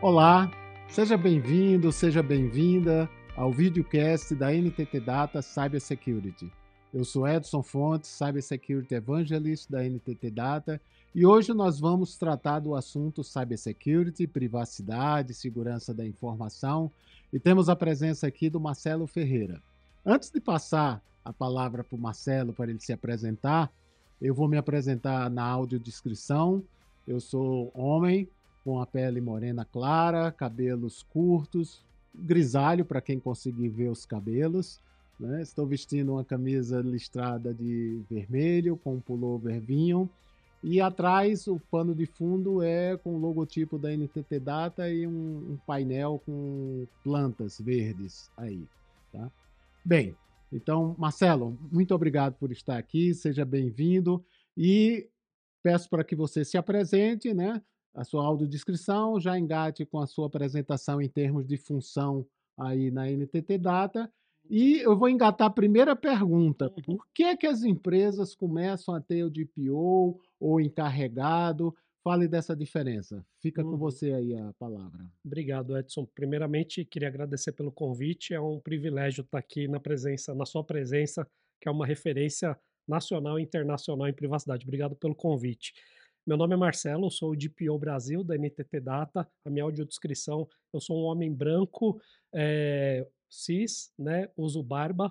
Olá, seja bem-vindo, seja bem-vinda ao videocast da NTT Data Cybersecurity. Eu sou Edson Fontes, Cybersecurity Evangelist da NTT Data, e hoje nós vamos tratar do assunto Cybersecurity, privacidade, segurança da informação, e temos a presença aqui do Marcelo Ferreira. Antes de passar a palavra para o Marcelo para ele se apresentar, eu vou me apresentar na audiodescrição. Eu sou homem, com a pele morena clara, cabelos curtos, grisalho para quem conseguir ver os cabelos. Né? Estou vestindo uma camisa listrada de vermelho com um pullover vinho. E atrás o pano de fundo é com o logotipo da NTT Data e um, um painel com plantas verdes aí. Tá? Bem, então, Marcelo, muito obrigado por estar aqui, seja bem-vindo e peço para que você se apresente, né? A sua audiodescrição, já engate com a sua apresentação em termos de função aí na NTT Data. E eu vou engatar a primeira pergunta: uhum. por que, que as empresas começam a ter o DPO ou encarregado? Fale dessa diferença. Fica uhum. com você aí a palavra. Obrigado, Edson. Primeiramente, queria agradecer pelo convite. É um privilégio estar aqui na presença, na sua presença, que é uma referência nacional e internacional em privacidade. Obrigado pelo convite. Meu nome é Marcelo, sou o DPO Brasil da NTT Data. A minha audiodescrição, eu sou um homem branco, é, cis, né, uso barba,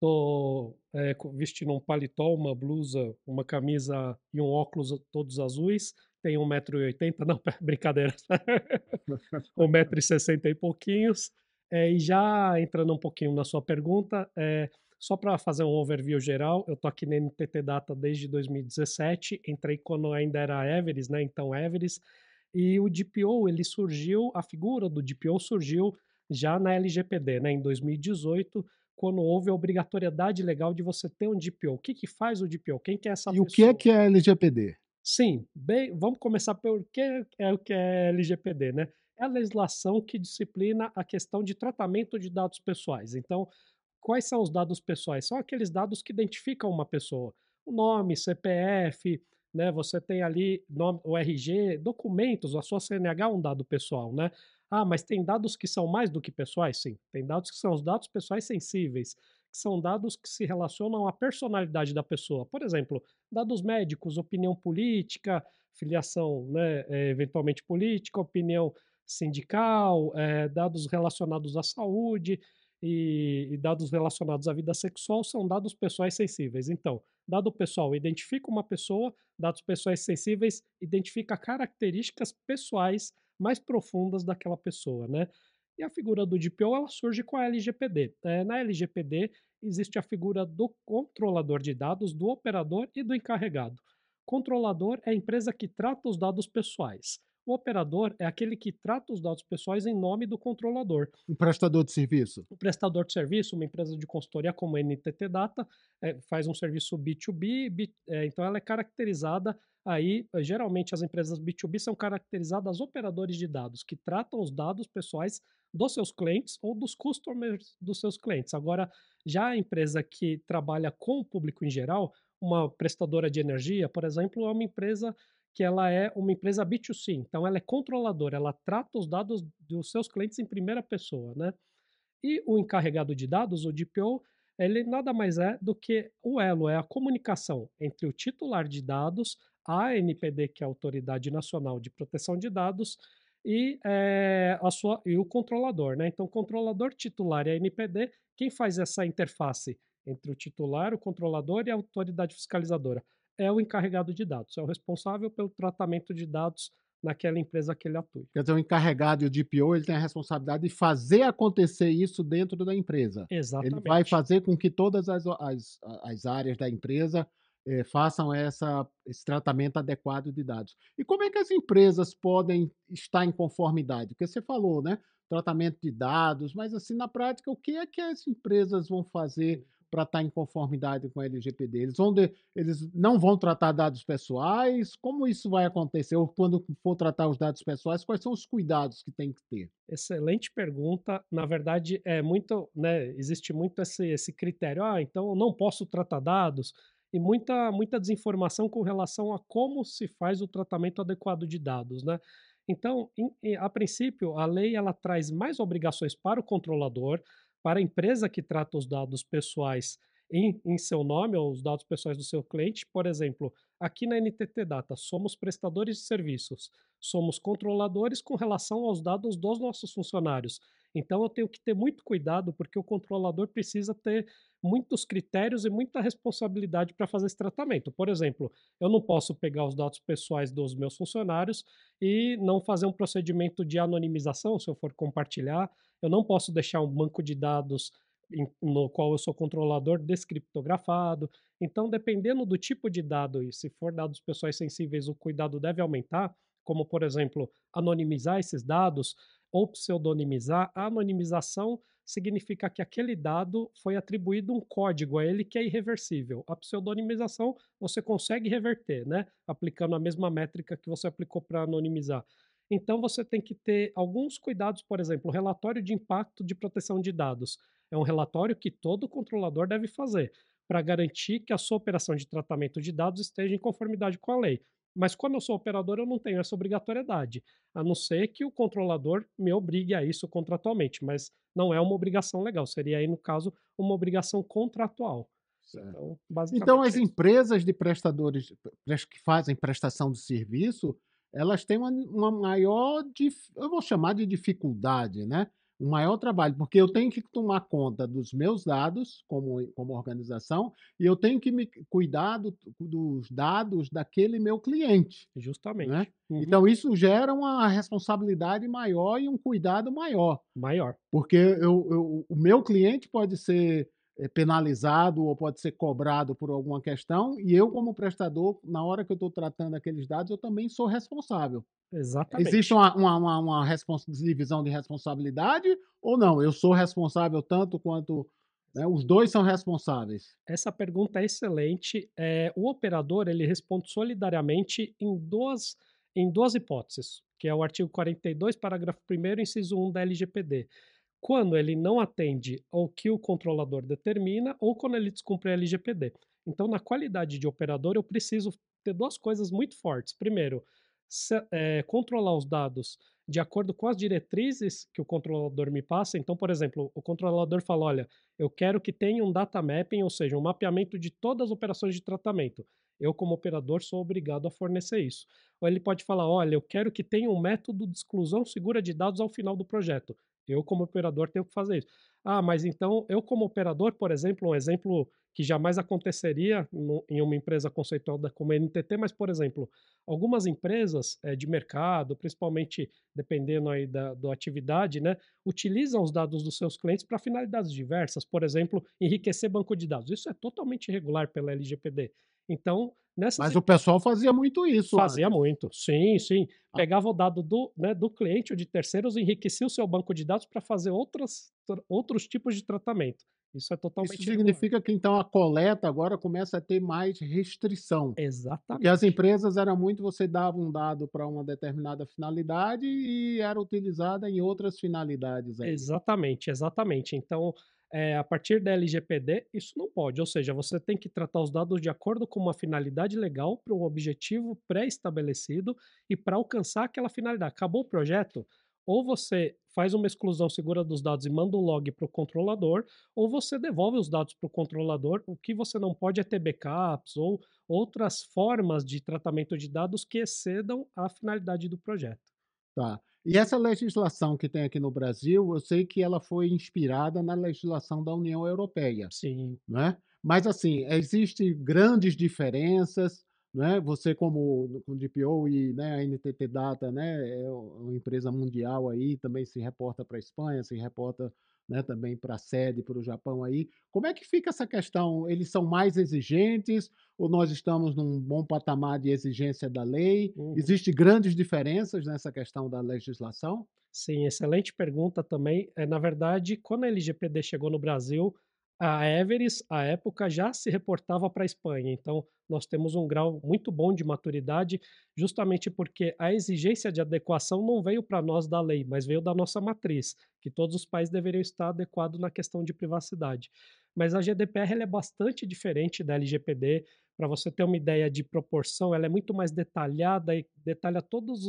tô é, vestindo um paletó, uma blusa, uma camisa e um óculos todos azuis. Tenho 1,80m, não, brincadeira, 1,60m e pouquinhos. É, e já entrando um pouquinho na sua pergunta, é, só para fazer um overview geral, eu tô aqui na NTT Data desde 2017, entrei quando ainda era Everest, né? Então Everest, e o DPO, ele surgiu, a figura do DPO surgiu já na LGPD, né? Em 2018, quando houve a obrigatoriedade legal de você ter um DPO. O que que faz o DPO? Quem que é essa e pessoa? E o que é que é LGPD? Sim, bem, vamos começar pelo que é o que é LGPD, né? É a legislação que disciplina a questão de tratamento de dados pessoais. Então, Quais são os dados pessoais? São aqueles dados que identificam uma pessoa. O nome, CPF, né? Você tem ali nome, o RG, documentos, a sua CNH é um dado pessoal, né? Ah, mas tem dados que são mais do que pessoais? Sim. Tem dados que são os dados pessoais sensíveis, que são dados que se relacionam à personalidade da pessoa. Por exemplo, dados médicos, opinião política, filiação, né, eh, eventualmente política, opinião sindical, é, dados relacionados à saúde e, e, dados relacionados à vida sexual são dados pessoais sensíveis. Então, dado pessoal identifica uma pessoa, dados pessoais sensíveis identifica características pessoais mais profundas daquela pessoa, né? E a figura do DPO ela surge com a LGPD. É, na LGPD existe a figura do controlador de dados, do operador e do encarregado. Controlador é a empresa que trata os dados pessoais. O operador é aquele que trata os dados pessoais em nome do controlador. Um prestador de serviço. O prestador de serviço, uma empresa de consultoria como a NTT Data, é, faz um serviço B2B, B, é, então ela é caracterizada aí, geralmente as empresas B2B são caracterizadas operadores de dados, que tratam os dados pessoais dos seus clientes ou dos customers dos seus clientes. Agora, já a empresa que trabalha com o público em geral, uma prestadora de energia, por exemplo, é uma empresa que ela é uma empresa B2C, então ela é controladora, ela trata os dados dos seus clientes em primeira pessoa, né? E o encarregado de dados, o DPO, ele nada mais é do que o elo, é a comunicação entre o titular de dados, a ANPD, que é a Autoridade Nacional de Proteção de Dados, e, é, a sua, e o controlador, né? Então, controlador titular e a ANPD, quem faz essa interface entre o titular, o controlador e a autoridade fiscalizadora? É o encarregado de dados, é o responsável pelo tratamento de dados naquela empresa que ele atua. Quer dizer, o encarregado e o DPO ele tem a responsabilidade de fazer acontecer isso dentro da empresa. Exatamente. Ele vai fazer com que todas as, as, as áreas da empresa eh, façam essa, esse tratamento adequado de dados. E como é que as empresas podem estar em conformidade? Porque você falou, né? Tratamento de dados, mas assim, na prática, o que é que as empresas vão fazer para estar tá em conformidade com a LGPD? Eles, eles não vão tratar dados pessoais? Como isso vai acontecer? Ou quando for tratar os dados pessoais, quais são os cuidados que tem que ter? Excelente pergunta. Na verdade, é muito, né, existe muito esse, esse critério. Ah, então eu não posso tratar dados e muita, muita desinformação com relação a como se faz o tratamento adequado de dados, né? Então, em- em- a princípio, a lei ela traz mais obrigações para o controlador, para a empresa que trata os dados pessoais em, em seu nome, ou os dados pessoais do seu cliente. Por exemplo, aqui na NTT Data, somos prestadores de serviços, somos controladores com relação aos dados dos nossos funcionários. Então, eu tenho que ter muito cuidado, porque o controlador precisa ter muitos critérios e muita responsabilidade para fazer esse tratamento. Por exemplo, eu não posso pegar os dados pessoais dos meus funcionários e não fazer um procedimento de anonimização se eu for compartilhar. Eu não posso deixar um banco de dados em- no qual eu sou controlador descriptografado. Então, dependendo do tipo de dado e se for dados pessoais sensíveis, o cuidado deve aumentar, como por exemplo, anonimizar esses dados ou pseudonimizar. A anonimização significa que aquele dado foi atribuído um código a ele que é irreversível. A pseudonimização você consegue reverter, né? Aplicando a mesma métrica que você aplicou para anonimizar. Então você tem que ter alguns cuidados, por exemplo, o relatório de impacto de proteção de dados. É um relatório que todo controlador deve fazer para garantir que a sua operação de tratamento de dados esteja em conformidade com a lei. Mas quando eu sou operador, eu não tenho essa obrigatoriedade, a não ser que o controlador me obrigue a isso contratualmente, mas não é uma obrigação legal, seria aí, no caso, uma obrigação contratual. Então, Então, as é empresas de prestadores pres- que fazem prestação de serviço, elas têm uma, uma maior, dif- eu vou chamar de dificuldade, né? Um maior trabalho, porque eu tenho que tomar conta dos meus dados como, como organização e eu tenho que me cuidar do- dos dados daquele meu cliente, né? Justamente. Uhum. Então, isso gera uma responsabilidade maior e um cuidado maior. Maior. Porque eu, eu- o meu cliente pode ser penalizado ou pode ser cobrado por alguma questão, e eu, como prestador, na hora que eu estou tratando aqueles dados, eu também sou responsável. Exatamente. Existe uma, uma, uma, uma respons- divisão de responsabilidade ou não? Eu sou responsável tanto quanto. né, os dois são responsáveis. Essa pergunta é excelente. Eh, o operador ele responde solidariamente em duas, em duas hipóteses, que é o artigo 42, parágrafo 1 inciso 1 da LGPD. Quando ele não atende ao que o controlador determina ou quando ele descumpre a LGPD. Então, na qualidade de operador, eu preciso ter duas coisas muito fortes. Primeiro, se- eh, controlar os dados de acordo com as diretrizes que o controlador me passa. Então, por exemplo, o controlador fala: olha, eu quero que tenha um data mapping, ou seja, um mapeamento de todas as operações de tratamento. Eu, como operador, sou obrigado a fornecer isso. Ou ele pode falar: olha, eu quero que tenha um método de exclusão segura de dados ao final do projeto. Eu, como operador, tenho que fazer isso. Ah, mas então, eu, como operador, por exemplo, um exemplo que jamais aconteceria no- em uma empresa conceituada como a NTT, mas, por exemplo, algumas empresas eh, de mercado, principalmente dependendo aí da, da atividade, né, utilizam os dados dos seus clientes para finalidades diversas, por exemplo, enriquecer banco de dados. Isso é totalmente irregular pela LGPD. Então, nessas Mas o pessoal fazia muito isso. Fazia antes. muito, sim, sim. Ah. Pegava o dado do, né, do cliente ou de terceiros e enriquecia o seu banco de dados para fazer outras, tr- outros tipos de tratamento. Isso é totalmente Isso significa que então a coleta agora começa a ter mais restrição. Porque Exatamente. as empresas era muito você dava um dado para uma determinada finalidade e era utilizada em outras finalidades aí. Exatamente, exatamente. Então, eh, a partir da LGPD, isso não pode. Ou seja, você tem que tratar os dados de acordo com uma finalidade legal, para um objetivo pré-estabelecido e para alcançar aquela finalidade. Acabou o projeto? Ou você faz uma exclusão segura dos dados e manda um log para o controlador, ou você devolve os dados para o controlador. O que você não pode é ter backups ou outras formas de tratamento de dados que excedam a finalidade do projeto. Tá. E essa legislação que tem aqui no Brasil, eu sei que ela foi inspirada na legislação da União Europeia, Sim, né? Mas assim, existem grandes diferenças, né? Você como com DPO e né, a NTT Data, né, é uma empresa mundial aí, também se reporta para a Espanha, se reporta né, também para a sede, para o Japão aí. Como é que fica essa questão? Eles são mais exigentes ou nós estamos num bom patamar de exigência da lei? Uhum. Existem grandes diferenças nessa questão da legislação? Sim, excelente pergunta também. É, na verdade, quando a LGPD chegou no Brasil, a Everest, à época, já se reportava para a Espanha. Então, nós temos um grau muito bom de maturidade, justamente porque a exigência de adequação não veio para nós da lei, mas veio da nossa matriz, que todos os países deveriam estar adequados na questão de privacidade. Mas a GDPR é bastante diferente da LGPD. Para você ter uma ideia de proporção, ela é muito mais detalhada e detalha todas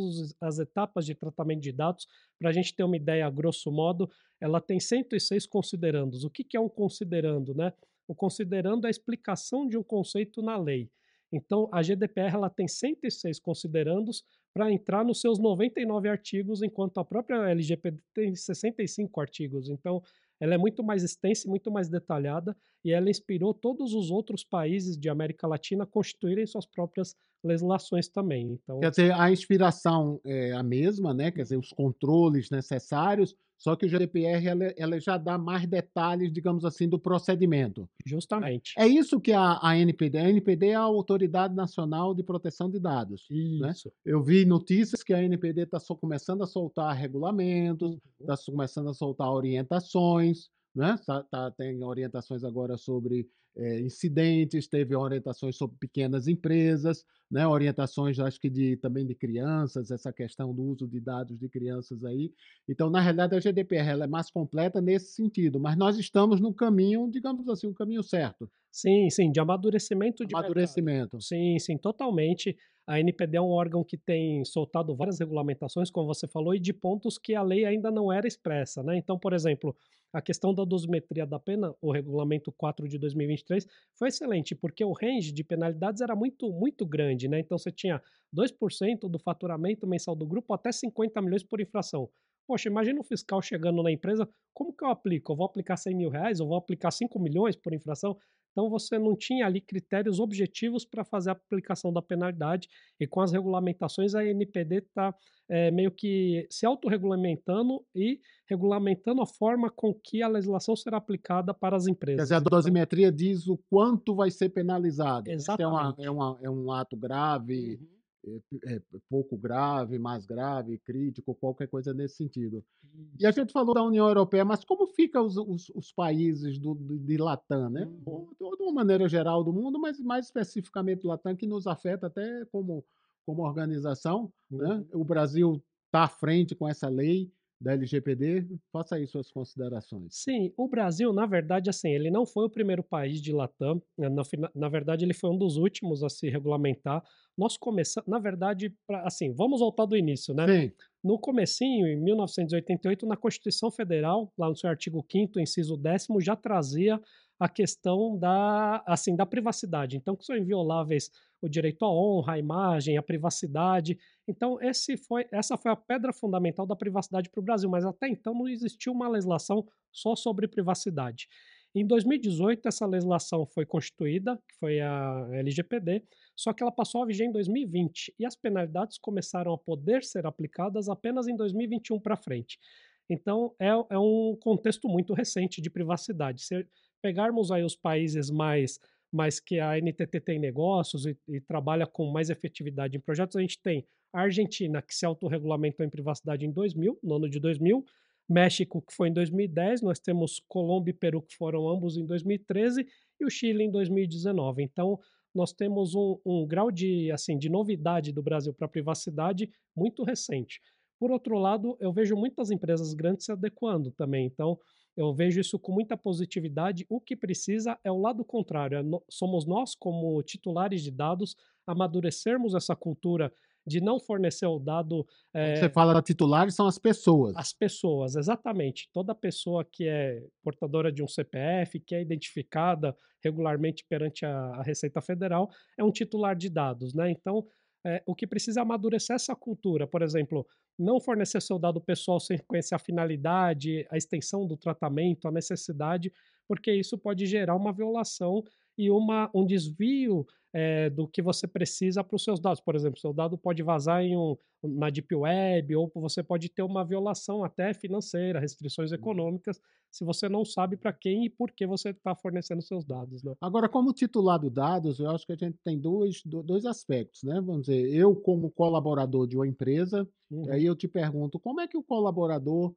as etapas de tratamento de dados. Para a gente ter uma ideia, grosso modo, ela tem 106 considerandos. O que, que é um considerando? Né? O considerando é a explicação de um conceito na lei. Então, a GDPR ela tem 106 considerandos para entrar nos seus 99 artigos, enquanto a própria LGPD tem 65 artigos. Então, ela é muito mais extensa e muito mais detalhada, e ela inspirou todos os outros países de América Latina a constituírem suas próprias legislações também. Então, Quer dizer, a inspiração é a mesma, né? Quer dizer, os controles necessários, só que o GDPR ela, ela já dá mais detalhes, digamos assim, do procedimento. justamente. É isso que a, a NPD, a NPD é a Autoridade Nacional de Proteção de Dados. né? Isso. Eu vi notícias que a NPD está começando a soltar regulamentos, Uhum. está começando a soltar orientações, né? Tá, tá- tem orientações agora sobre eh, incidentes, teve orientações sobre pequenas empresas, né? Orientações, acho que de, também de crianças, essa questão do uso de dados de crianças aí. Então, na realidade, a GDPR ela é mais completa nesse sentido, mas nós estamos no caminho, digamos assim, um caminho certo, Sim, sim, de amadurecimento de mercado. amadurecimento. Sim, sim, totalmente. A NPD é um órgão que tem soltado várias regulamentações, como você falou, e de pontos que a lei ainda não era expressa, né? Então, por exemplo, a questão da dosimetria da pena, o regulamento 4 de 2023, foi excelente, porque o range de penalidades era muito, muito grande, né? Então, você tinha 2% do faturamento mensal do grupo até 50 milhões por infração. Poxa, imagina um fiscal chegando na empresa, como que eu aplico? Eu vou aplicar 100 mil reais? Eu vou aplicar 5 milhões por infração? Então você não tinha ali critérios objetivos para fazer a aplicação da penalidade e com as regulamentações a NPD está meio que se autorregulamentando e regulamentando a forma com que a legislação será aplicada para as Quer empresas. dizer, a dosimetria diz o quanto vai ser penalizado. Se é, uma- Exatamente. é uma- é um ato grave, Uhum. É, pouco grave, mais grave, crítico, qualquer coisa nesse sentido. E a gente falou da União Europeia, mas como ficam os, os- os países do, do- de Latam, né? Uhum. De uma maneira geral do mundo, mas mais especificamente Latam, que nos afeta até como, como organização. Né? Uhum. O Brasil está à frente com essa lei da LGPD. Faça aí suas considerações. Sim, o Brasil, na verdade, assim, ele não foi o primeiro país de Latam, né, na, na verdade, ele foi um dos últimos a se regulamentar. Nós começamos, na verdade, pra- assim, vamos voltar do início, né? Sim, No comecinho, em 1988, na Constituição Federal, lá no seu artigo 5º, inciso 10 já trazia a questão da, assim, da privacidade. Então, que são invioláveis o direito à honra, à imagem, à privacidade. Então, esse foi, essa foi a pedra fundamental da privacidade para o Brasil, mas até então não existiu uma legislação só sobre privacidade. Em 2018, essa legislação foi constituída, que foi a LGPD, só que ela passou a viger em 2020 e as penalidades começaram a poder ser aplicadas apenas em 2021 para frente. Então, é, é um contexto muito recente de privacidade. Se pegarmos aí os países mais, mais que a NTT tem negócios e, e trabalha com mais efetividade em projetos, a gente tem a Argentina, que se autorregulamentou em privacidade em 2000, no ano de 2000, México, que foi em 2010, nós temos Colômbia e Peru, que foram ambos em 2013, e o Chile em 2019. Então, nós temos um, um grau de, assim, de novidade do Brasil para a privacidade muito recente. Por outro lado, eu vejo muitas empresas grandes se adequando também. Então, eu vejo isso com muita positividade. O que precisa é o lado contrário. é somos nós, como titulares de dados, amadurecermos essa cultura de não fornecer o dado Quando eh, você fala titulares, são as pessoas. as pessoas, exatamente. Toda pessoa que é portadora de um CPF, que é identificada regularmente perante a, a Receita Federal, é um titular de dados, né? Então, é, o que precisa amadurecer essa cultura, por exemplo, não fornecer seu dado pessoal sem conhecer a finalidade, a extensão do tratamento, a necessidade, porque isso pode gerar uma violação e uma, um desvio é, do que você precisa para os seus dados. Por exemplo, seu dado pode vazar em um, na Deep Web, ou você pode ter uma violação até financeira, restrições econômicas, se você não sabe para quem e por que você está fornecendo seus dados. Né? Agora, como titular do dados, eu acho que a gente tem dois, do- dois aspectos, né? Vamos dizer, eu como colaborador de uma empresa, Uhum. aí eu te pergunto, como é que o colaborador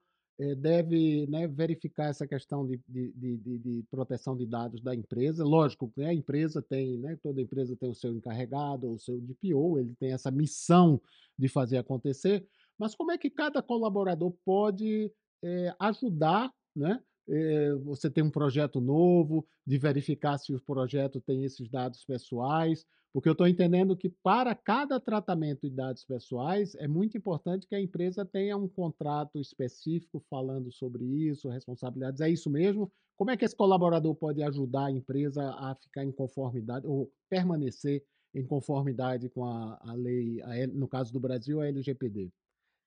deve né, verificar essa questão de, de, de, de- proteção de dados da empresa? Lógico, né, a empresa tem, né, toda empresa tem o seu encarregado, o seu DPO, ele tem essa missão de fazer acontecer, mas como é que cada colaborador pode eh, ajudar né, eh, você tem um projeto novo, de verificar se o projeto tem esses dados pessoais, porque eu estou entendendo que para cada tratamento de dados pessoais é muito importante que a empresa tenha um contrato específico falando sobre isso, responsabilidades. É isso mesmo? Como é que esse colaborador pode ajudar a empresa a ficar em conformidade ou permanecer em conformidade com a, a lei, a, no caso do Brasil, a LGPD?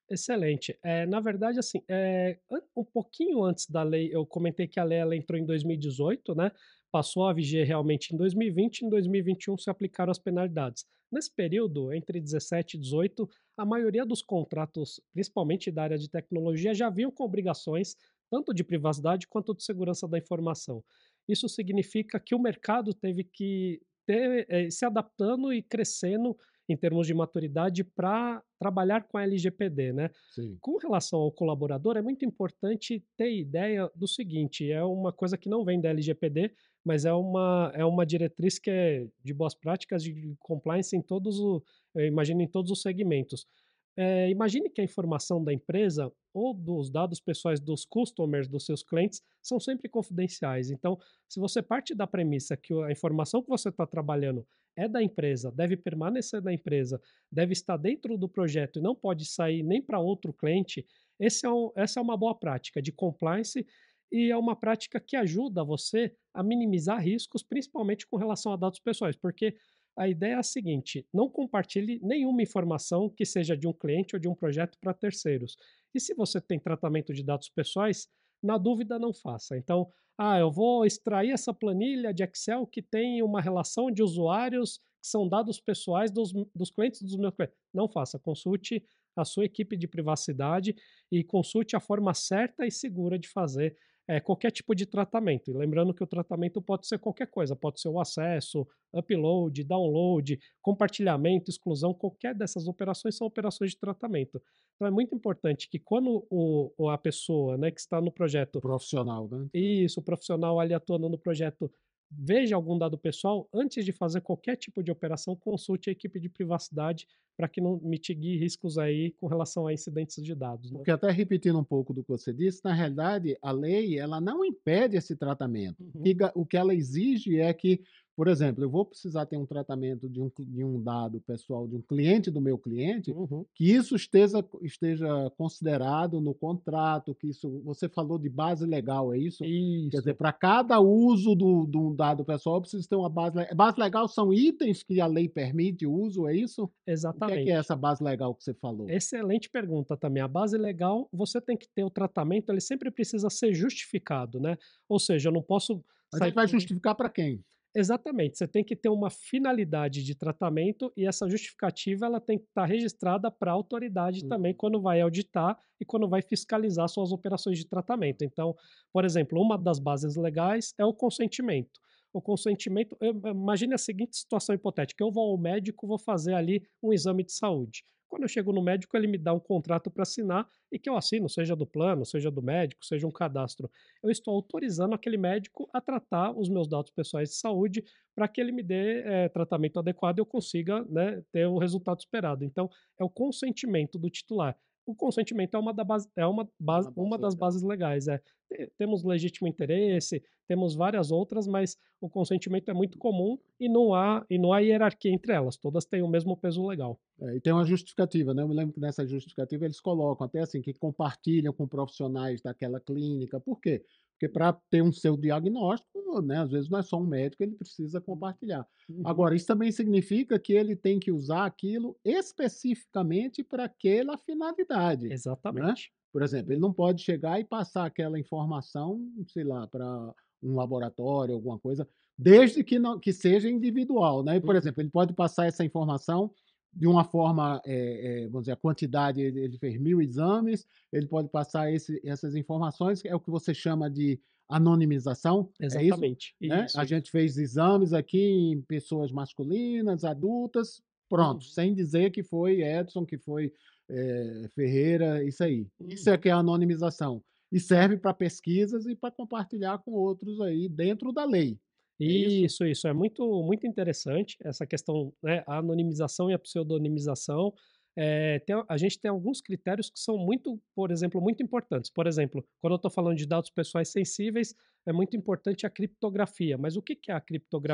Excelente. Eh, na verdade, assim, an um pouquinho antes da lei eu comentei que a lei ela entrou em 2018, né, passou a viger realmente em 2020, em 2021 se aplicaram as penalidades. Nesse período, entre 17 e 18, a maioria dos contratos, principalmente da área de tecnologia, já vinham com obrigações tanto de privacidade quanto de segurança da informação. Isso significa que o mercado teve que ter, eh, se adaptando e crescendo em termos de maturidade para trabalhar com a LGPD, né. Sim. Com relação ao colaborador, é muito importante ter ideia do seguinte, é uma coisa que não vem da LGPD, mas é uma é uma diretriz que é de boas práticas de compliance em todos o eu imagino em todos os segmentos. Eh, imagine que a informação da empresa ou dos dados pessoais dos customers, dos seus clientes, são sempre confidenciais. Então, se você parte da premissa que a informação que você está trabalhando é da empresa, deve permanecer da empresa, deve estar dentro do projeto e não pode sair nem para outro cliente, é um essa é uma boa prática de compliance e é uma prática que ajuda você a minimizar riscos, principalmente com relação a dados pessoais, porque a ideia é a seguinte: não compartilhe nenhuma informação que seja de um cliente ou de um projeto para terceiros. E se você tem tratamento de dados pessoais, na dúvida não faça. Então, ah, eu vou extrair essa planilha de Excel que tem uma relação de usuários que são dados pessoais dos, dos clientes dos meus clientes. Não faça, consulte a sua equipe de privacidade e consulte a forma certa e segura de fazer é, qualquer tipo de tratamento. E lembrando que o tratamento pode ser qualquer coisa, pode ser o acesso, upload, download, compartilhamento, exclusão, qualquer dessas operações são operações de tratamento. Então é muito importante que quando o, a pessoa né, que está no projeto. Profissional, né? Isso, o profissional ali atuando no projeto veja algum dado pessoal, antes de fazer qualquer tipo de operação, consulte a equipe de privacidade para que não mitigue riscos aí com relação a incidentes de dados. Né? Porque até repetindo um pouco do que você disse, na realidade, a lei ela não impede esse tratamento. Uhum. O que ela exige é que por exemplo, eu vou precisar ter um tratamento de um, de um dado pessoal de um cliente do meu cliente, uhum. que isso esteja, esteja considerado no contrato, que isso. Você falou de base legal, é isso? isso. Quer dizer, para cada uso do, do dado pessoal, eu preciso ter uma base legal. Base legal são itens que a lei permite o uso, é isso? Exatamente. O que é, é essa base legal que você falou? Excelente pergunta também. A base legal, você tem que ter o tratamento, ele sempre precisa ser justificado, né? Ou seja, eu não posso. Mas vai justificar para quem? Exatamente, você tem que ter uma finalidade de tratamento e essa justificativa ela tem que estar registrada para a autoridade uhum. também quando vai auditar e quando vai fiscalizar suas operações de tratamento. Então, por exemplo, uma das bases legais é o consentimento. O consentimento, imagine a seguinte situação hipotética: eu vou ao médico, vou fazer ali um exame de saúde. Quando eu chego no médico, ele me dá um contrato para assinar e que eu assino, seja do plano, seja do médico, seja um cadastro. Eu estou autorizando aquele médico a tratar os meus dados pessoais de saúde para que ele me dê é, tratamento adequado e eu consiga né, ter o resultado esperado. Então, é o consentimento do titular o consentimento é uma, da base, é uma, base, uma das bases legais. É. Temos legítimo interesse, temos várias outras, mas o consentimento é muito comum e não há, e não há hierarquia entre elas. Todas têm o mesmo peso legal. É, e tem uma justificativa, né? Eu me lembro que nessa justificativa eles colocam até assim, que compartilham com profissionais daquela clínica. Por quê? Porque para ter um seu diagnóstico, né, às vezes não é só um médico, ele precisa compartilhar. Uhum. Agora, isso também significa que ele tem que usar aquilo especificamente para aquela finalidade. Né? Exatamente. Né? Por exemplo, ele não pode chegar e passar aquela informação, sei lá, para um laboratório, alguma coisa, desde que, não, que seja individual. Né? Por uhum. exemplo, ele pode passar essa informação de uma forma, é, é, vamos dizer, a quantidade, ele, fez mil exames, ele pode passar esse, essas informações, é o que você chama de anonimização. Exatamente. É isso, né? isso, A gente fez exames aqui em pessoas masculinas, adultas, pronto, uhum. sem dizer que foi Edson, que foi é, Ferreira, isso aí. Uhum. Isso é que é a anonimização. E serve para pesquisas e para compartilhar com outros aí dentro da lei. É isso, isso, é muito, muito interessante essa questão, né, a anonimização e a pseudonimização. eh, tem a gente tem alguns critérios que são muito, por exemplo, muito importantes. Por exemplo, quando eu estou falando de dados pessoais sensíveis, é muito importante a criptografia. Mas o que que é a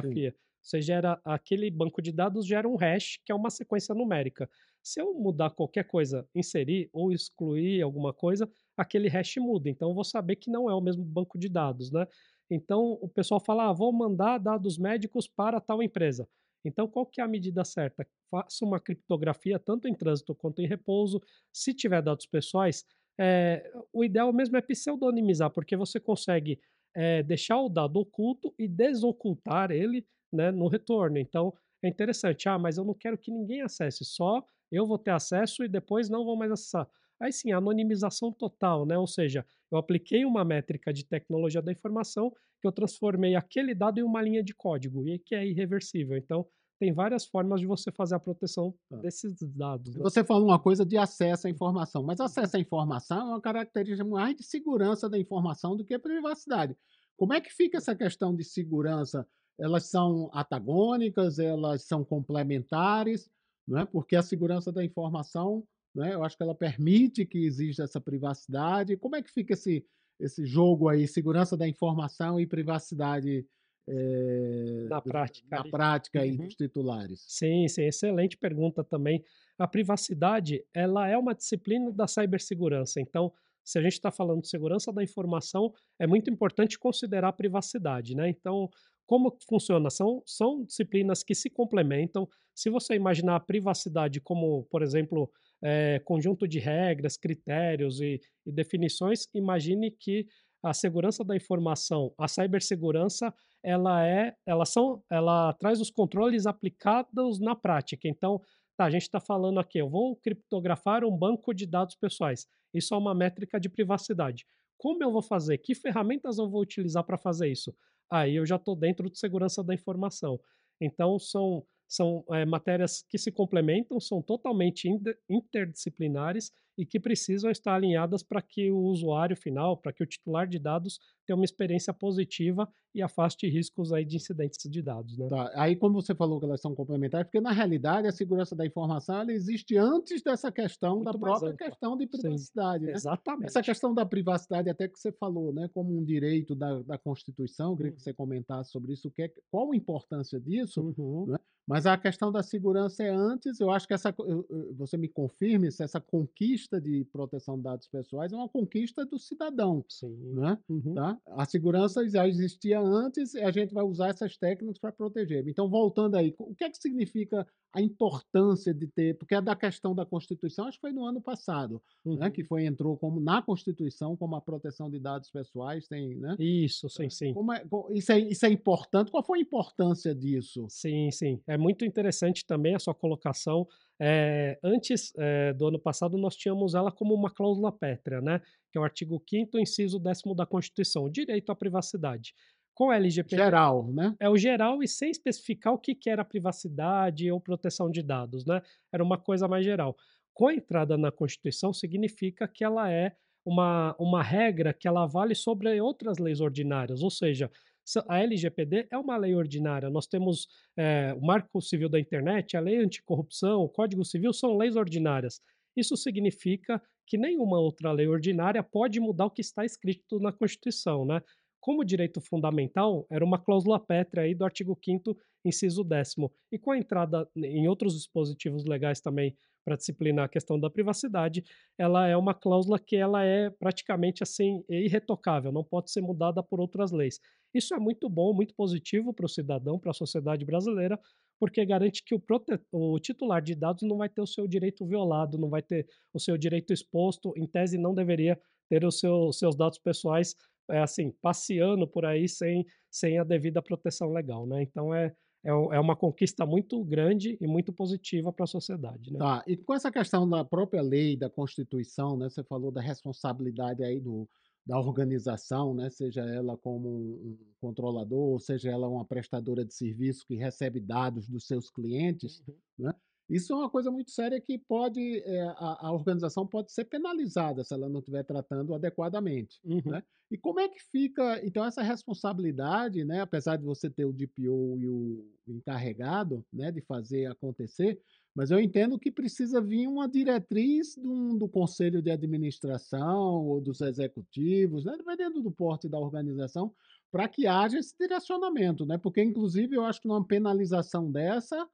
Sim. criptografia? Você gera aquele banco de dados gera um hash, que é uma sequência numérica. Se eu mudar qualquer coisa, inserir ou excluir alguma coisa, aquele hash muda. Então eu vou saber que não é o mesmo banco de dados, né? Então o pessoal fala: "Ah, vou mandar dados médicos para tal empresa". Então qual que é a medida certa? Faça uma criptografia tanto em trânsito quanto em repouso. Se tiver dados pessoais, eh, o ideal mesmo é pseudonimizar, porque você consegue, eh, deixar o dado oculto e desocultar ele, né, no retorno. Então é interessante: "Ah, mas eu não quero que ninguém acesse, só eu vou ter acesso e depois não vão mais acessar". Aí sim, anonimização total, né, ou seja, eu apliquei uma métrica de tecnologia da informação que eu transformei aquele dado em uma linha de código e que é irreversível. Então, tem várias formas de você fazer a proteção Tá. desses dados, né. Você falou uma coisa de acesso à informação, mas acesso à informação é uma característica mais de segurança da informação do que privacidade. Como é que fica essa questão de segurança? Elas são antagônicas, elas são complementares, não é? Porque a segurança da informação, né, eu acho que ela permite que exista essa privacidade. Como é que fica esse esse jogo aí, segurança da informação e privacidade, eh, Na prática na prática Uhum. dos titulares? Sim, sim, excelente pergunta também. A privacidade, ela é uma disciplina da cibersegurança, então, se a gente está falando de segurança da informação, é muito importante considerar a privacidade, né. Então, como funciona? São são disciplinas que se complementam. Se você imaginar a privacidade como, por exemplo, eh, conjunto de regras, critérios e e definições, imagine que a segurança da informação, a cibersegurança, ela é elas são ela traz os controles aplicados na prática. Então, tá, a gente está falando aqui, eu vou criptografar um banco de dados pessoais. Isso é uma métrica de privacidade. Como eu vou fazer? Que ferramentas eu vou utilizar para fazer isso? Aí eu já estou dentro de segurança da informação. Então são são, eh, matérias que se complementam, são totalmente inter interdisciplinares e que precisam estar alinhadas para que o usuário final, para que o titular de dados tenha uma experiência positiva e afaste riscos aí de incidentes de dados, né. Tá, aí como você falou que elas são complementares, porque na realidade a segurança da informação existe antes dessa questão da Muito mais própria ampla. questão de privacidade, né. Essa exatamente. questão da privacidade até que você falou, né, como um direito da da Constituição, eu queria que Uhum. você comentasse sobre isso, que é que qual a importância disso, Uhum. né, mas a questão da segurança é antes, eu acho que essa você me confirme se essa conquista de proteção de dados pessoais é uma conquista do cidadão, Sim. né, Uhum. tá. A segurança já existia antes e a gente vai usar essas técnicas para proteger. Então voltando aí, o que é que significa a importância de ter porque é da questão da Constituição, acho que foi no ano passado, né, que Uhum. foi entrou como na Constituição, como a proteção de dados pessoais tem, né. Isso, sim, sim. Como é isso é isso é importante, qual foi a importância disso? Sim, sim. É muito interessante também a sua colocação. Eh, antes, eh, do ano passado, nós tínhamos ela como uma cláusula pétrea, né, que é o artigo 5º inciso 10º da Constituição, o direito à privacidade. Com LGPD Geral, né? é o geral e sem especificar o que que era privacidade ou proteção de dados, né, era uma coisa mais geral. Com a entrada na Constituição, significa que ela é uma uma regra que ela vale sobre outras leis ordinárias, ou seja, se a LGPD é uma lei ordinária, nós temos, eh, o Marco Civil da Internet, a Lei Anticorrupção, o Código Civil, são leis ordinárias. Isso significa que nenhuma outra lei ordinária pode mudar o que está escrito na Constituição, né. Como direito fundamental, era uma cláusula pétrea aí do artigo 5º inciso 10º. E com a entrada em outros dispositivos legais também para disciplinar a questão da privacidade, ela é uma cláusula que ela é praticamente, assim, irretocável, não pode ser mudada por outras leis. Isso é muito bom, muito positivo para o cidadão, para a sociedade brasileira, porque garante que o o titular de dados não vai ter o seu direito violado, não vai ter o seu direito exposto, em tese não deveria ter o seu os seus dados pessoais, eh, assim, passeando por aí sem sem a devida proteção legal, né. Então é é é uma conquista muito grande e muito positiva para a sociedade, né. Tá, e com essa questão da própria lei, da Constituição, né, você falou da responsabilidade aí do da organização, né, seja ela como um controlador, seja ela uma prestadora de serviço que recebe dados dos seus clientes, Uhum. né. Isso é uma coisa muito séria que pode, eh, a a organização pode ser penalizada se ela não estiver tratando adequadamente, Uhum. né. E como é que fica então essa responsabilidade, né, apesar de você ter o DPO e o encarregado, né, de fazer acontecer, Mas eu entendo que precisa vir uma diretriz do, do conselho de administração ou dos executivos, né, dependendo do porte da organização, para que haja esse direcionamento, né? Porque, inclusive, eu acho que uma penalização dessa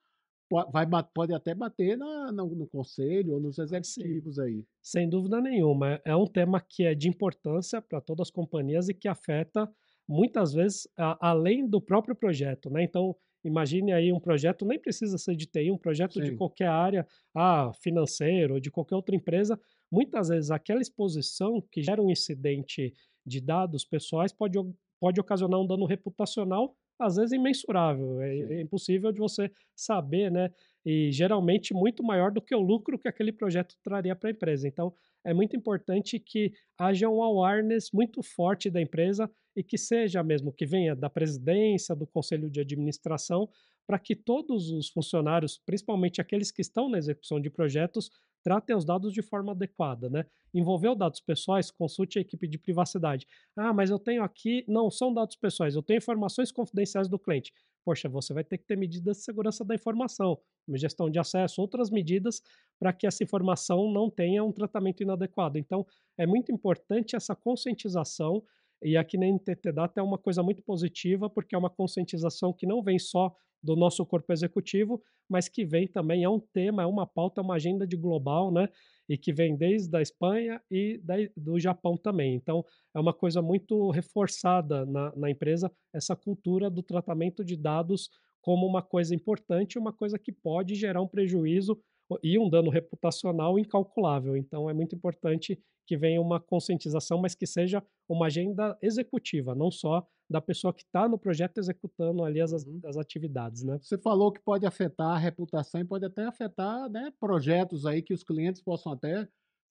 vai, pode até bater na, no, no conselho ou nos executivos aí. Sem dúvida nenhuma. É um tema que é de importância para todas as companhias e que afeta muitas vezes a, além do próprio projeto, né? Então, Imagine aí um projeto, nem precisa ser de TI, um projeto Sim. de qualquer área, ah, financeiro, de qualquer outra empresa. Muitas vezes aquela exposição que gera um incidente de dados pessoais pode, pode ocasionar um dano reputacional, às vezes imensurável. É, é impossível de você saber, né? E geralmente muito maior do que o lucro que aquele projeto traria para a empresa. Então, é muito importante que haja um awareness muito forte da empresa e que seja mesmo que venha da presidência, do conselho de administração, para que todos os funcionários, principalmente aqueles que estão na execução de projetos, tratem os dados de forma adequada, né? Envolveu dados pessoais, consulte a equipe de privacidade. Ah, mas eu tenho aqui, não são dados pessoais, eu tenho informações confidenciais do cliente. Poxa, você vai ter que ter medidas de segurança da informação, gestão de acesso, outras medidas para que essa informação não tenha um tratamento inadequado. Então, é muito importante essa conscientização e aqui na NTT Data é uma coisa muito positiva, porque é uma conscientização que não vem só do nosso corpo executivo, mas que vem também, é um tema, é uma pauta, é uma agenda de global, né? E que vem desde a Espanha e da, do Japão também. Então, é uma coisa muito reforçada na, na empresa, essa cultura do tratamento de dados como uma coisa importante, uma coisa que pode gerar um prejuízo e um dano reputacional incalculável. Então, é muito importante que venha uma conscientização, mas que seja uma agenda executiva, não só da pessoa que está no projeto executando ali as, uhum. as atividades, né? Você falou que pode afetar a reputação e pode até afetar né, projetos aí que os clientes possam até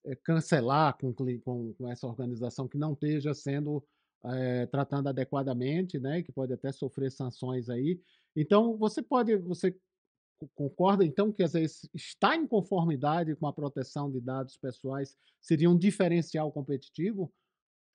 é, cancelar com, com, com, essa organização que não esteja sendo é, tratando adequadamente, né? Que pode até sofrer sanções aí. Então, você pode, você concorda então que às vezes estar em conformidade com a proteção de dados pessoais seria um diferencial competitivo?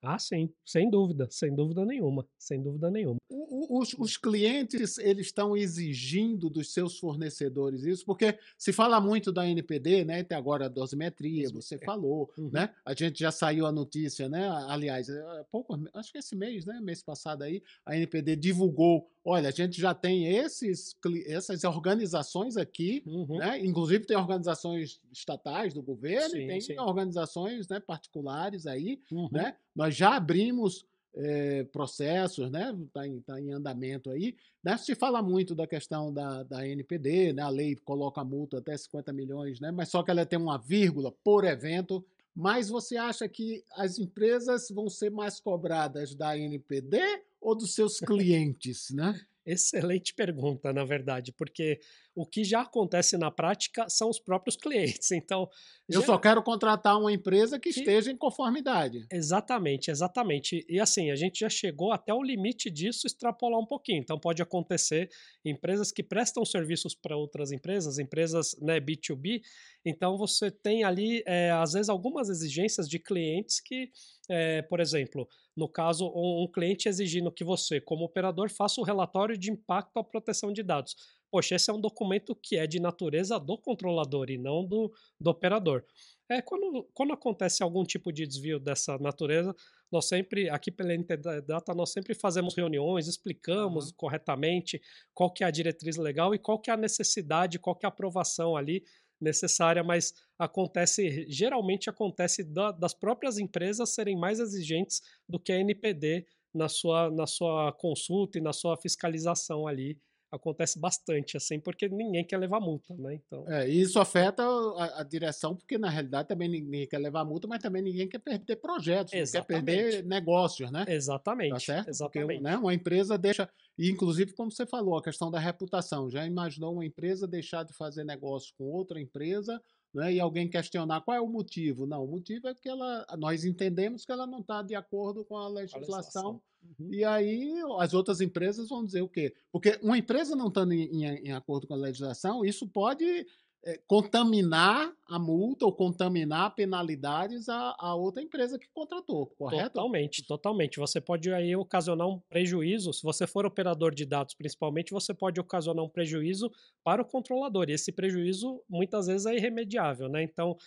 Ah, sim, sem dúvida, sem dúvida nenhuma, sem dúvida nenhuma. Os, os, clientes eles estão exigindo dos seus fornecedores isso, porque se fala muito da NPD, né? Até agora a dosimetria, você falou, uhum. né? A gente já saiu a notícia, né? Aliás, é, pouco, acho que esse mês, né? Mês passado aí, a NPD divulgou olha, a gente já tem esses, essas organizações aqui, uhum. né? inclusive tem organizações estatais do governo sim, e tem sim. organizações né, particulares aí. Uhum. Né? Nós já abrimos é, processos, né? Está em, tá em andamento aí. Né? Se fala muito da questão da, da NPD, né? a lei coloca a multa até 50 milhões, né? mas só que ela tem uma vírgula por evento. Mas você acha que as empresas vão ser mais cobradas da NPD ou dos seus clientes, né? Excelente pergunta, na verdade, porque o que já acontece na prática são os próprios clientes. Então, eu já... só quero contratar uma empresa que, que, esteja em conformidade. Exatamente, exatamente. E assim, a gente já chegou até o limite disso extrapolar um pouquinho. Então, pode acontecer empresas que prestam serviços para outras empresas, empresas né, B2B. Então, você tem ali, é, às vezes, algumas exigências de clientes que, é, por exemplo, no caso, um, cliente exigindo que você, como operador, faça um relatório de impacto à proteção de dados. Poxa, esse é um documento que é de natureza do controlador e não do, do operador. É, quando, quando acontece algum tipo de desvio dessa natureza, nós sempre, aqui pela NT Data, nós sempre fazemos reuniões, explicamos uhum. corretamente qual que é a diretriz legal e qual que é a necessidade, qual que é a aprovação ali necessária, mas acontece, geralmente acontece da, das próprias empresas serem mais exigentes do que a NPD na sua, na sua consulta e na sua fiscalização ali acontece bastante, assim, porque ninguém quer levar multa, né? Então... É, isso afeta a, a, direção, porque na realidade também ninguém quer levar multa, mas também ninguém quer perder projetos, quer perder negócios, né? Exatamente. Tá certo? Exatamente. Porque, né, uma empresa deixa. E, inclusive, como você falou, a questão da reputação. Já imaginou uma empresa deixar de fazer negócio com outra empresa né, e alguém questionar qual é o motivo. Não, o motivo é que ela, nós entendemos que ela não está de acordo com a legislação. A legislação. Uhum. E aí as outras empresas vão dizer o quê? Porque uma empresa não estando em, em, em, acordo com a legislação, isso pode é, contaminar a multa ou contaminar penalidades a, a, outra empresa que contratou, correto? Totalmente, totalmente. Você pode aí ocasionar um prejuízo, se você for operador de dados principalmente, você pode ocasionar um prejuízo para o controlador, e esse prejuízo muitas vezes é irremediável, né? Então,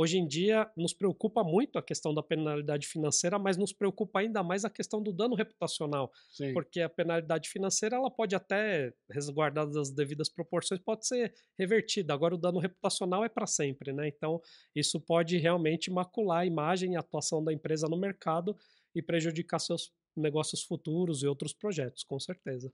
Hoje em dia, nos preocupa muito a questão da penalidade financeira, mas nos preocupa ainda mais a questão do dano reputacional. Sim. Porque a penalidade financeira, ela pode até, resguardada das devidas proporções, pode ser revertida. Agora, o dano reputacional é para sempre, né? Então, isso pode realmente macular a imagem e a atuação da empresa no mercado e prejudicar seus negócios futuros e outros projetos, com certeza.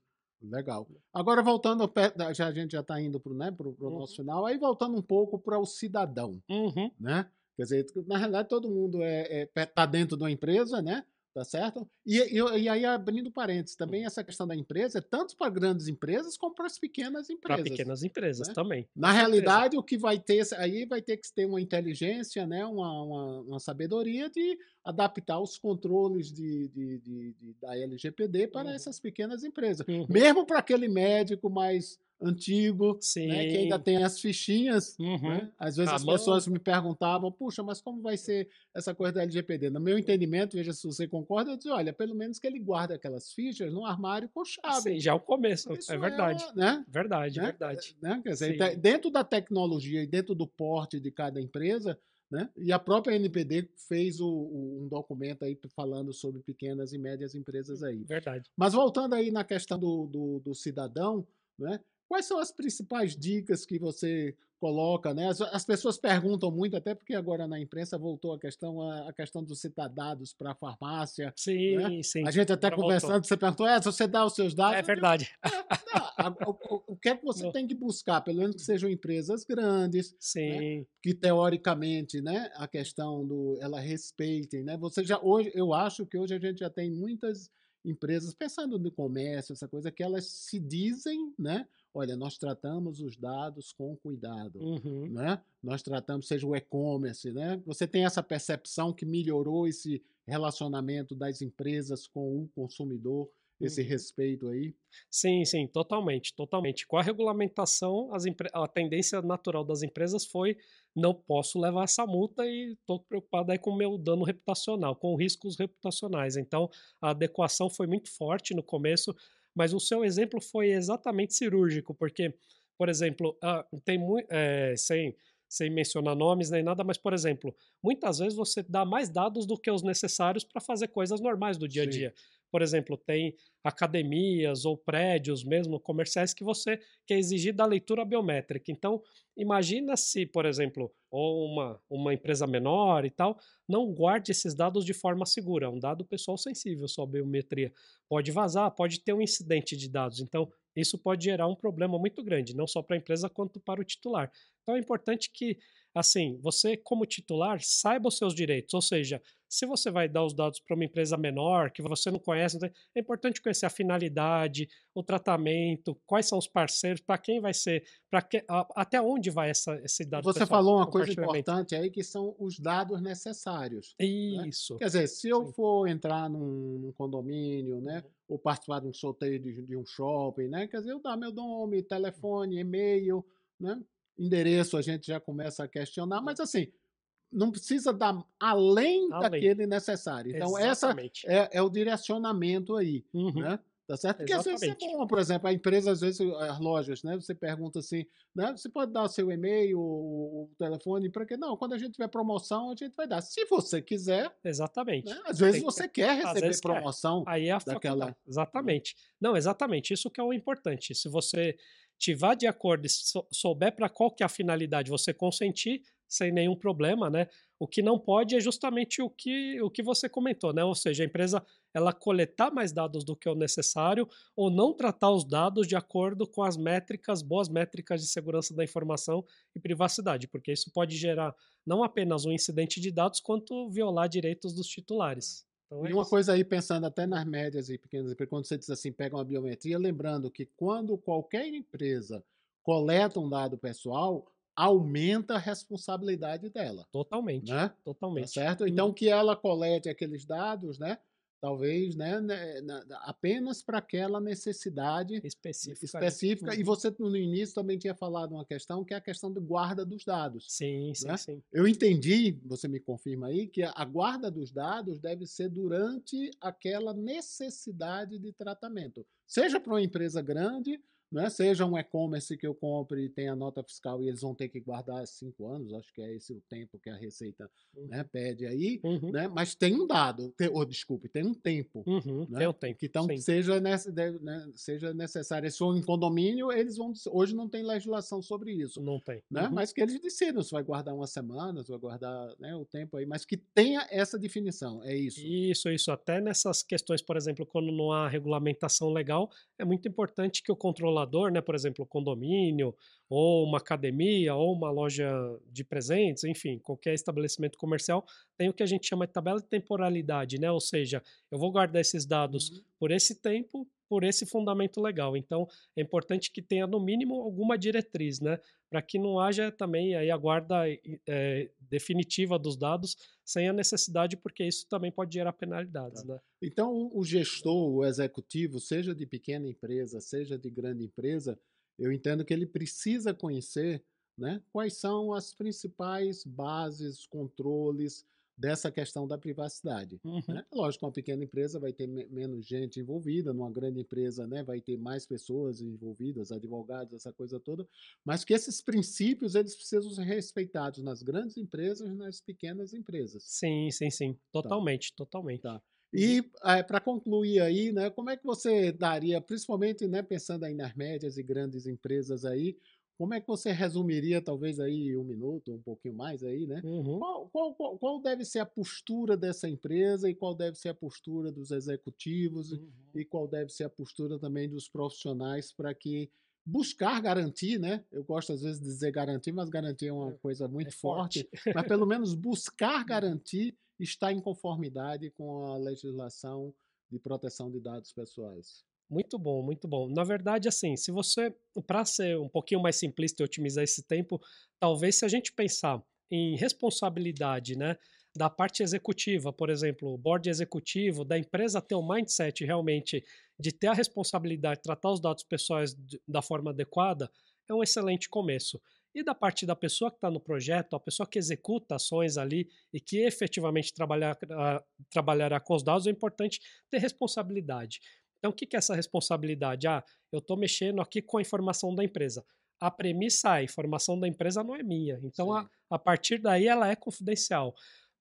Legal. Agora voltando, já, a gente já está indo para né, o uhum. nosso final, aí voltando um pouco para o cidadão, uhum. né? Quer dizer, na realidade todo mundo é, é, tá dentro de uma empresa, né? Tá certo? E, e, e, aí, abrindo parênteses, também hum. essa questão da empresa é tanto para grandes empresas como para as pequenas empresas. Para pequenas empresas né? também. Na realidade, o que vai ter, aí vai ter que ter uma inteligência, né? uma, uma, uma sabedoria de adaptar os controles de, de, de, de da LGPD para uhum. essas pequenas empresas. Uhum. Mesmo para aquele médico mais antigo, né, que ainda tem as fichinhas. Uhum. Né? Às vezes a as mão... pessoas me perguntavam, puxa, mas como vai ser essa coisa da LGPD? No meu entendimento, veja se você concorda, eu disse, olha, pelo menos que ele guarda aquelas fichas no armário com chave. Sim, já é o começo, Isso é verdade. É, né? Verdade, né? verdade. Né? Quer dizer, então, dentro da tecnologia e dentro do porte de cada empresa, né? E a própria NPD fez o, o, um documento aí falando sobre pequenas e médias empresas aí. Verdade. Mas voltando aí na questão do, do, do cidadão, né? Quais são as principais dicas que você coloca, né? As, as, pessoas perguntam muito, até porque agora na imprensa voltou a questão a, a questão dos citar dados para a farmácia. Sim, né? sim. A gente até conversando, voltou. você perguntou, é, você dá os seus dados. É verdade. Digo, é, não, o, o, que é que você tem que buscar? Pelo menos que sejam empresas grandes, né? sim. Né? que teoricamente, né, a questão do ela respeitem, né? Você já hoje, eu acho que hoje a gente já tem muitas empresas pensando no comércio, essa coisa que elas se dizem, né? Olha, nós tratamos os dados com cuidado, uhum. né? Nós tratamos, seja o e-commerce, né? Você tem essa percepção que melhorou esse relacionamento das empresas com o consumidor, esse uhum. respeito aí? Sim, sim, totalmente, totalmente. Com a regulamentação, a tendência natural das empresas foi não posso levar essa multa e estou preocupado aí com o meu dano reputacional, com riscos reputacionais. Então, a adequação foi muito forte no começo mas o seu exemplo foi exatamente cirúrgico, porque, por exemplo, ah, tem muito. É, sem, sem mencionar nomes nem nada, mas, por exemplo, muitas vezes você dá mais dados do que os necessários para fazer coisas normais do dia a dia. Sim. Por exemplo, tem academias ou prédios mesmo comerciais que você quer exigir da leitura biométrica. Então, imagina se, por exemplo, ou uma, uma empresa menor e tal, não guarde esses dados de forma segura. É um dado pessoal sensível, sua biometria. Pode vazar, pode ter um incidente de dados. Então, isso pode gerar um problema muito grande, não só para a empresa quanto para o titular. Então, é importante que, assim, você, como titular, saiba os seus direitos, ou seja, se você vai dar os dados para uma empresa menor, que você não conhece, é importante conhecer a finalidade, o tratamento, quais são os parceiros, para quem vai ser, para até onde vai essa, esse dado. Você pessoal, falou uma coisa importante aí, que são os dados necessários. Né? Isso. Né? Quer dizer, se eu Sim. for entrar num, num condomínio, né, uhum. ou participar de um sorteio de, de, um shopping, né, quer dizer, eu dar meu nome, telefone, e-mail, né, endereço, a gente já começa a questionar, mas assim não precisa dar além, além. daquele necessário. Então, Exatamente. essa é, é, o direcionamento aí, uhum. né? Tá certo? Porque Exatamente. às vezes é bom, por exemplo, a empresa, às vezes, as lojas, né? Você pergunta assim, né? Você pode dar o seu e-mail, o, telefone, para que não, quando a gente tiver promoção, a gente vai dar. Se você quiser. Exatamente. Né? Às vezes você quer receber promoção. Quer. Aí é a daquela. Né? Exatamente. Não, exatamente. Isso que é o importante. Se você tiver de acordo e souber para qual que é a finalidade, você consentir, sem nenhum problema, né? O que não pode é justamente o que, o que você comentou, né? Ou seja, a empresa ela coletar mais dados do que o necessário ou não tratar os dados de acordo com as métricas, boas métricas de segurança da informação e privacidade, porque isso pode gerar não apenas um incidente de dados, quanto violar direitos dos titulares. E uma coisa aí, pensando até nas médias e pequenas empresas, quando você diz assim, pega uma biometria, lembrando que quando qualquer empresa coleta um dado pessoal, aumenta a responsabilidade dela. Totalmente. Né? Totalmente. Tá certo? Então, que ela colete aqueles dados, né? Talvez, né, né apenas para aquela necessidade específica. específica. E você no início também tinha falado uma questão que é a questão de guarda dos dados. Sim, sim, né? sim. Eu entendi, você me confirma aí, que a guarda dos dados deve ser durante aquela necessidade de tratamento, seja para uma empresa grande né? Seja um e-commerce que eu compre e tenha nota fiscal e eles vão ter que guardar cinco anos, acho que é esse o tempo que a Receita uhum. né, pede aí, uhum. né? Mas tem um dado, tem, oh, desculpe, tem um tempo. Uhum, né? Tem um tempo. Então, seja, né, seja necessário. Se for em condomínio, eles vão. Hoje não tem legislação sobre isso. Não tem. Né? Uhum. Mas que eles decidam se vai guardar uma semana, se vai guardar né, o tempo aí, mas que tenha essa definição. É isso. Isso, isso. Até nessas questões, por exemplo, quando não há regulamentação legal, é muito importante que o controlador controlador, né, por exemplo, condomínio, ou uma academia, ou uma loja de presentes, enfim, qualquer estabelecimento comercial, tem o que a gente chama de tabela de temporalidade, né? Ou seja, eu vou guardar esses dados uhum. por esse tempo, por esse fundamento legal. Então, é importante que tenha, no mínimo, alguma diretriz, né? Para que não haja também aí a guarda é, definitiva dos dados sem a necessidade, porque isso também pode gerar penalidades, tá. né? Então, o gestor, o executivo, seja de pequena empresa, seja de grande empresa, eu entendo que ele precisa conhecer né, quais são as principais bases, controles, dessa questão da privacidade. Uhum. Né? Lógico, uma pequena empresa vai ter me menos gente envolvida, numa grande empresa né, vai ter mais pessoas envolvidas, advogados, essa coisa toda, mas que esses princípios eles precisam ser respeitados nas grandes empresas e nas pequenas empresas. Sim, sim, sim, totalmente, tá. totalmente. Tá. E é, para concluir aí, né, como é que você daria, principalmente né, pensando aí nas médias e grandes empresas aí, como é que você resumiria, talvez aí um minuto, um pouquinho mais aí, né? Uhum. Qual, qual, qual, deve ser a postura dessa empresa e qual deve ser a postura dos executivos uhum. e qual deve ser a postura também dos profissionais para que buscar garantir, né? Eu gosto às vezes de dizer garantir, mas garantir é uma é, coisa muito é forte, forte. mas pelo menos buscar uhum. garantir está em conformidade com a legislação de proteção de dados pessoais. Muito bom, muito bom. Na verdade, assim, se você, para ser um pouquinho mais simplista e otimizar esse tempo, talvez se a gente pensar em responsabilidade, né, da parte executiva, por exemplo, o board executivo da empresa ter o mindset realmente de ter a responsabilidade de tratar os dados pessoais da forma adequada, é um excelente começo. E da parte da pessoa que está no projeto, a pessoa que executa ações ali e que efetivamente trabalhar, uh, trabalhará com os dados, é importante ter responsabilidade. Então, o que é essa responsabilidade? Ah, eu estou mexendo aqui com a informação da empresa. A premissa é, a informação da empresa não é minha. Então, a, a, partir daí, ela é confidencial.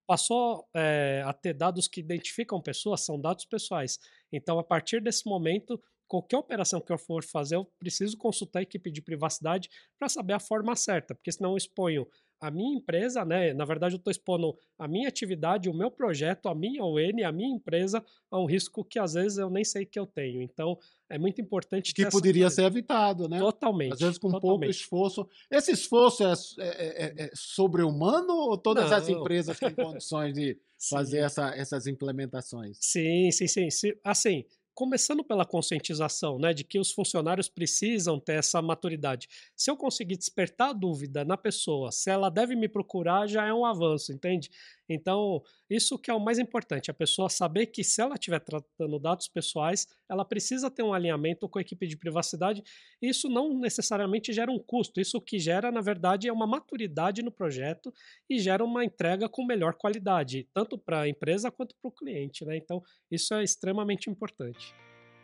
Passou é, a ter dados que identificam pessoas, são dados pessoais. Então, a partir desse momento, qualquer operação que eu for fazer, eu preciso consultar a equipe de privacidade para saber a forma certa, porque senão eu exponho a minha empresa, né? Na verdade, eu estou expondo a minha atividade, o meu projeto, a minha ON, a minha empresa a um risco que às vezes eu nem sei que eu tenho. Então, é muito importante que poderia ser evitado, né? Totalmente. Às vezes com totalmente. pouco esforço. Esse esforço é, é, é, é sobre-humano ou todas Não. as empresas têm condições de fazer essa, essas implementações? Sim, sim, sim. Assim, começando pela conscientização, né, de que os funcionários precisam ter essa maturidade. Se eu conseguir despertar a dúvida na pessoa, se ela deve me procurar, já é um avanço, entende? Então, isso que é o mais importante, a pessoa saber que se ela estiver tratando dados pessoais, ela precisa ter um alinhamento com a equipe de privacidade. Isso não necessariamente gera um custo, isso que gera, na verdade, é uma maturidade no projeto e gera uma entrega com melhor qualidade, tanto para a empresa quanto para o cliente. Né? Então, isso é extremamente importante.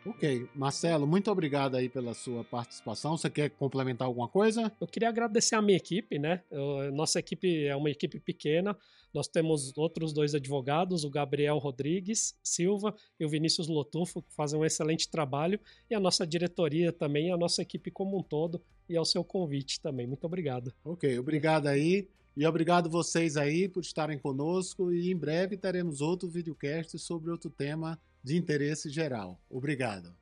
Ok, Marcelo, muito obrigado aí pela sua participação. Você quer complementar alguma coisa? Eu queria agradecer a minha equipe, né? Eu, nossa equipe é uma equipe pequena. Nós temos outros dois advogados, o Gabriel Rodrigues Silva e o Vinícius Lotufo, que fazem um excelente trabalho, e a nossa diretoria também, a nossa equipe como um todo, e ao seu convite também. Muito obrigado. Ok, obrigado aí. E obrigado vocês aí por estarem conosco. E em breve teremos outro videocast sobre outro tema de interesse geral. Obrigado.